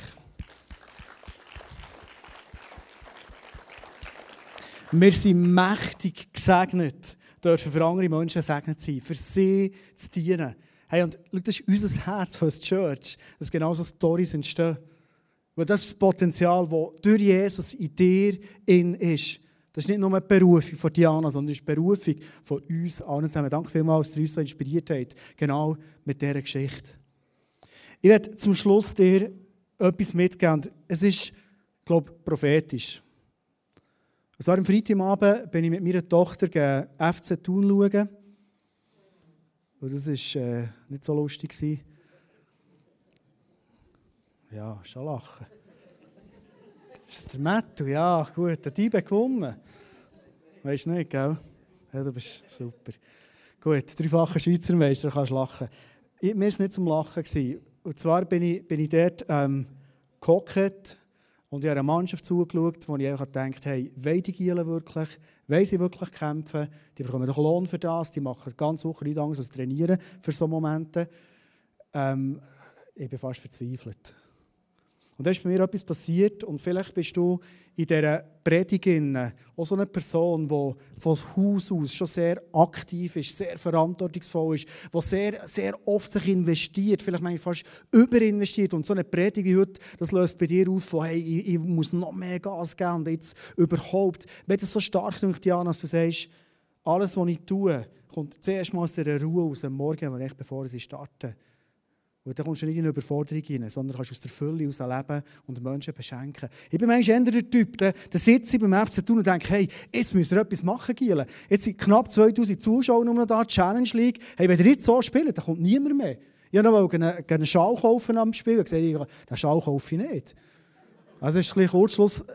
Wir sind mächtig gesegnet, dürfen für andere Menschen gesegnet sein, für sie zu dienen. Hey, und schau, das ist unser Herz als Church, dass genau so Storys entstehen. Weil das ist das Potenzial, das durch Jesus in dir in ist. Das ist nicht nur eine Berufung von Diana, sondern es ist eine Berufung von uns allen zusammen. Danke vielmals, dass ihr uns so inspiriert habt, genau mit dieser Geschichte. Ich werde zum Schluss dir etwas mitgeben. Es ist, glaube ich, prophetisch. Also am Freitagabend bin ich mit meiner Tochter gegen FC Thun schauen. Das war äh, nicht so lustig. Ja, schon lachen. Ist das der Mattu? Ja, gut, der Dieb hat gewonnen. Weißt du nicht, gell? Ja, du bist super. Gut, dreifacher Schweizer Meister, kannst lachen. Ich, mir war es nicht zum Lachen. Gewesen. Und zwar bin ich, bin ich dort ähm, gehockt und ich habe einer Mannschaft zugeschaut, wo ich einfach gedacht hey, wollen die Gielen wirklich? Wollen sie wirklich kämpfen? Die bekommen doch Lohn für das, die machen ganz Woche nicht Angst als Trainieren für solche Momente. Ähm, ich bin fast verzweifelt. Und da ist bei mir etwas passiert und vielleicht bist du in dieser Predigt auch so eine Person, die von Haus aus schon sehr aktiv ist, sehr verantwortungsvoll ist, die sehr, sehr oft sich investiert, vielleicht manchmal fast überinvestiert. Und so eine Predigt wie heute, das löst bei dir auf, von, hey, ich, ich muss noch mehr Gas geben und jetzt überhaupt. Wenn das so stark durch Diana, dass du sagst, alles, was ich tue, kommt zuerst mal aus der Ruhe aus dem Morgen, bevor sie starten. Und dann kommst du nicht in eine Überforderung rein, sondern kannst aus der Fülle heraus leben und Menschen beschenken. Ich bin manchmal eher der Typ, der, der sitzt beim FC tun und denkt, hey, jetzt müssen wir etwas machen, Giele. Jetzt sind knapp 2000 Zuschauer nur da, Challenge League. Hey, wenn ihr jetzt so spielt, dann kommt niemand mehr. Ich wollte noch einen, Schal kaufen am Spiel. Ich habe gesagt, den Schal kaufe ich nicht. Also ist ein bisschen Kurzschluss.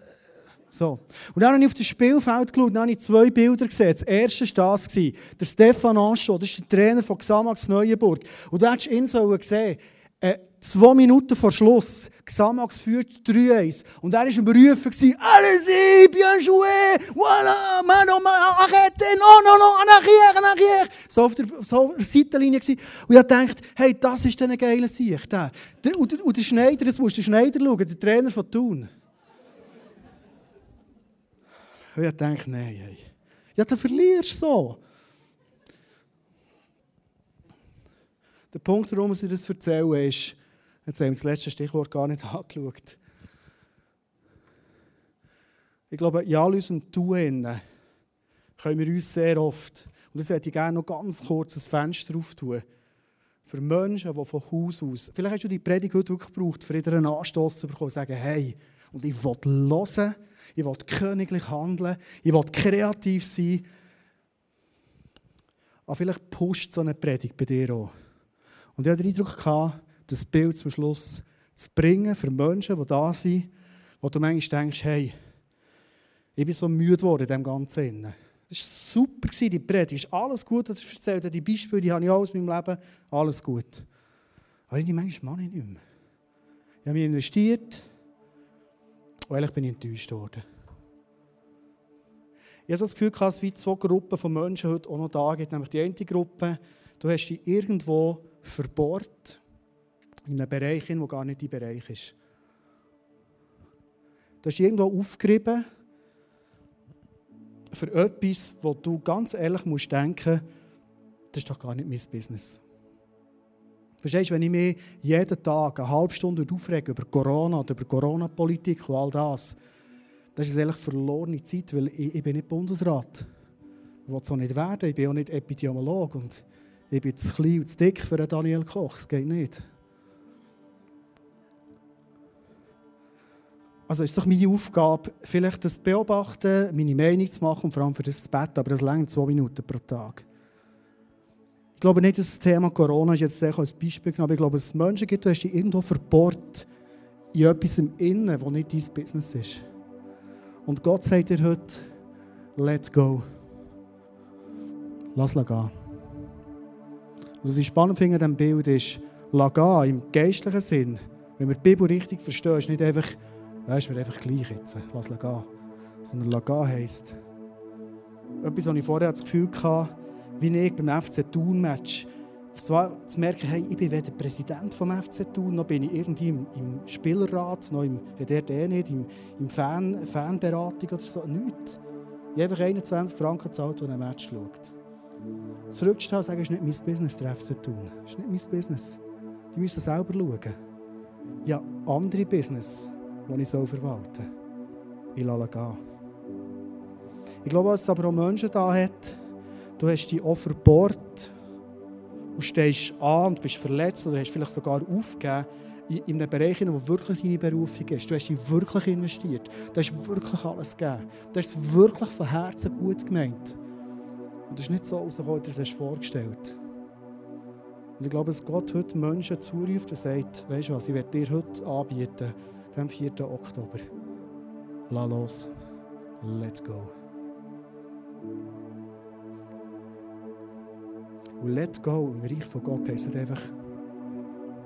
So. Und dann habe ich auf das Spielfeld geschaut und habe ich zwei Bilder gesehen. Das erste war das, der Stefan Anschot, das ist der Trainer von Xamax Neuenburg. Und da hättest du ihn so gesehen. Äh, zwei Minuten vor Schluss, Xamax führt 3-1. Und er war im Berufen, allez-y, bien joué, voilà, mano, arrête, no, no, no, en arrière, en arrière. So auf der, so auf der Seitenlinie gewesen. Und ich dachte, hey, das ist ein geiler Sieg. Der. Und, und der Schneider, das musst du Schneider schauen, der Trainer von Thun. Und ich denke, nein, hey. ja, dann verlierst du so. Der Punkt, warum ich das erzähle, ist, jetzt haben wir das letzte Stichwort gar nicht angeschaut. Ich glaube, in all unserem Tun können wir uns sehr oft, und das hätte ich gerne noch ganz kurz ein Fenster auftun, für Menschen, die von Haus aus, vielleicht hast du die Predigt heute wirklich gebraucht, für einen Anstoß zu bekommen, sagen, hey, und ich will hören, ich will königlich handeln, ich will kreativ sein. Aber vielleicht pusht so eine Predigt bei dir auch. Und ich hatte den Eindruck, das Bild zum Schluss zu bringen für Menschen, die da sind, wo du manchmal denkst, hey, ich bin so müde geworden in diesem Ganzen. Das war super, die Predigt. Ist alles gut, was du erzählt hast. Die Beispiele die habe ich alles in meinem Leben. Alles gut. Aber ich manchmal mache ich nicht mehr. Ich habe mich investiert und ehrlich bin ich enttäuscht worden. Ich habe das Gefühl, dass es wie zwei Gruppen von Menschen heute auch noch da gibt. Nämlich die eine Gruppe, du hast dich irgendwo verbohrt in einem Bereich, der gar nicht dein Bereich ist. Du hast dich irgendwo aufgerieben für etwas, wo du ganz ehrlich musst denken, das ist doch gar nicht mein Business. Verstehst du, wenn ich mich jeden Tag eine halbe Stunde aufrege über Corona oder über Corona-Politik und all das, das ist eigentlich verlorene Zeit, weil ich, ich bin nicht Bundesrat. Ich will auch nicht werden, ich bin auch nicht Epidemiolog und ich bin zu klein und zu dick für Daniel Koch, das geht nicht. Also ist doch meine Aufgabe, vielleicht das beobachten, meine Meinung zu machen und vor allem für das zu beten, aber das längert zwei Minuten pro Tag. Ich glaube nicht, dass das Thema Corona ist jetzt als Beispiel genommen, aber ich glaube, es Menschen gibt, die hast dich irgendwo verbohrt in etwas im Innen, das nicht dein Business ist. Und Gott sagt dir heute, let go. Lass gehen. Und was ich spannend finde an diesem Bild ist, lass gehen im geistlichen Sinn, wenn wir die Bibel richtig verstehen, ist nicht einfach Weißt du, einfach gleich jetzt. Lass es gehen. Sondern lass gehen heisst. Etwas, was ich vorher das Gefühl hatte, wie ich beim FC Thun-Match, zu merken, hey, ich bin weder Präsident vom FC Thun, noch bin ich irgendwie im, im Spielerrat, noch im, der, der nicht, im, im Fan, Fanberatung oder so. Nichts. Ich habe einfach 21 Franken gezahlt, wenn ein Match schaut. Zurückstehen und sagen, es ist nicht mein Business, der FC Thun. Es ist nicht mein Business. Die müssen selber schauen. Ja, andere Business die ich verwalten soll. Ich lasse gehen. Ich glaube, dass es aber auch Menschen da hat, du hast dich auch und stehst an und bist verletzt oder hast vielleicht sogar aufgegeben in einem Bereich, wo wirklich deine Berufung ist. Du hast dich wirklich investiert. Du hast wirklich alles gegeben. Du hast es wirklich von Herzen gut gemeint. Und es ist nicht so rausgekommen, wie du es vorgestellt Und ich glaube, dass Gott heute Menschen zuruft und sagt, weißt du was, ich werde dir heute anbieten, dem 4. Oktober. Lass los. Let go. Und let go im Reich von Gott heisst nicht einfach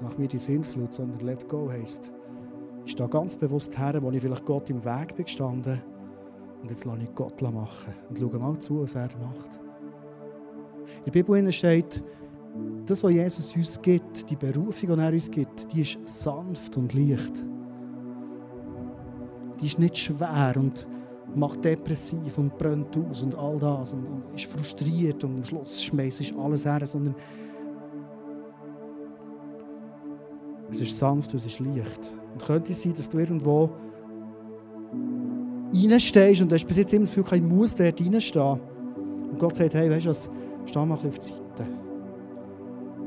nach mir die Sintflut, sondern let go heisst, ich stehe ganz bewusst her, wo ich vielleicht Gott im Weg bin gestanden und jetzt lasse ich Gott machen und schaue mal zu, was er macht. In der Bibel steht, das, was Jesus uns gibt, die Berufung, die er uns gibt, die ist sanft und leicht die ist nicht schwer und macht depressiv und brennt aus und all das und, ist frustriert und am Schluss schmeißt ich alles her, sondern es ist sanft und es ist leicht. Und könnte es sein, dass du irgendwo reinstehst und du hast bis jetzt immer das Gefühl, ich muss dort reinstehen. Und Gott sagt, hey, weißt du was, steh mal auf die Seite.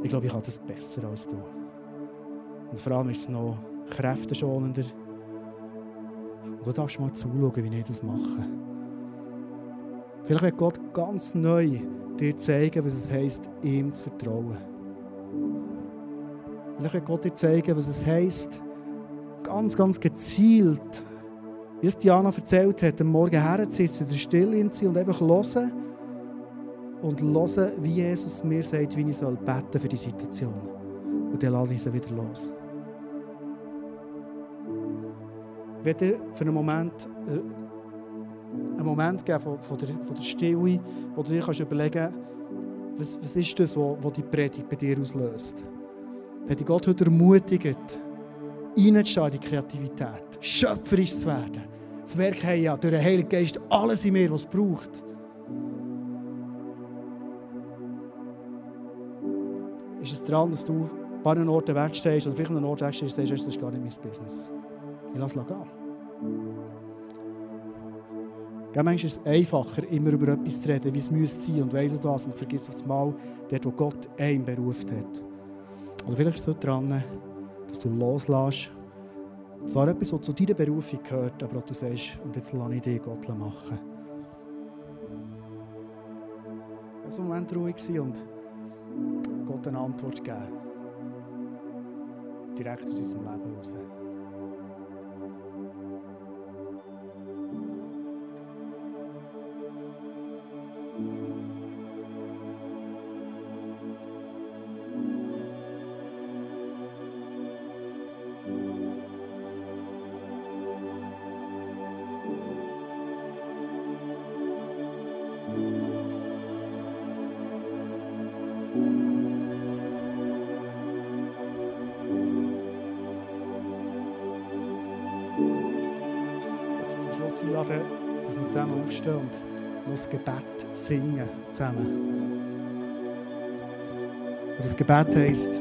Ich glaube, ich kann das besser als du. Und vor allem ist es noch kräfteschonender. Und du darfst mal zuschauen, wie ich das mache. Vielleicht wird Gott ganz neu dir zeigen, was es heisst, ihm zu vertrauen. Vielleicht wird Gott dir zeigen, was es heisst, ganz, ganz gezielt, wie es Diana erzählt hat, am Morgen herzusitzen, in der Stille in und einfach hören und hören, wie Jesus mir sagt, wie ich soll beten für die Situation. Und dann lasse ich sie wieder los. Werde dir für einen Moment einen Moment geben von, von, der, von der Stille, wo du dir kannst überlegen kannst, was, was ist das, was die Predigt bei dir auslöst. Dann hat Gott heute ermutigt, reinzustehen in die Kreativität, schöpferisch zu werden. Zu merken, hey, ja, durch den Heiligen Geist alles in mir, was es braucht. Ist es dran, dass du ein paar Orten wegstehst oder vielleicht an einem Ort wegstehst und sagst, das ist gar nicht mein Business. Ich lasse gehen. Gell, manchmal ist es einfacher, immer über etwas zu reden, wie es müsste sein und weiss es was und vergiss aufs Mal, dort, wo Gott einen berufen hat. Oder vielleicht ist es so dran, dass du loslässt. Zwar etwas, was zu deiner Berufung gehört, aber auch du sagst, und jetzt lasse ich dich Gott machen. So kurzen Moment ruhig und Gott eine Antwort geben. Direkt aus unserem Leben heraus. Einladen, dass wir zusammen aufstehen und noch das Gebet singen zusammen. Und das Gebet heisst,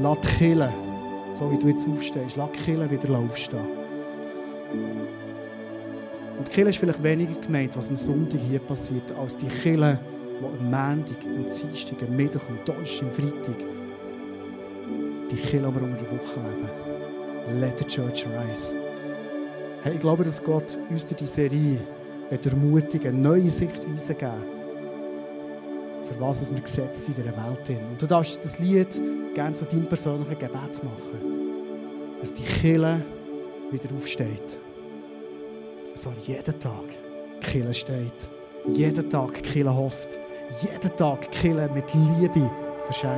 lass die Kirche, so wie du jetzt aufstehst, lass die Kirche wieder aufstehen. Und die ist vielleicht weniger gemeint, was am Sonntag hier passiert, als die Kirche, die am Montag, am Dienstag, am Mittwoch, am Donnerstag, am Freitag die Kirche, die wir unter der Woche leben. Let the Church rise. Hey, ich glaube, dass Gott uns durch die Serie ermutigen, neue Sichtweise geben, für was wir gesetzt sind in dieser Welt. Und du darfst das Lied gerne zu deinem persönlichen Gebet machen, dass die Kirche wieder aufsteht. Zwar jeden Tag Kirche steht. Jeden Tag Kirche hofft. Jeden Tag Kirche mit Liebe verschenkt.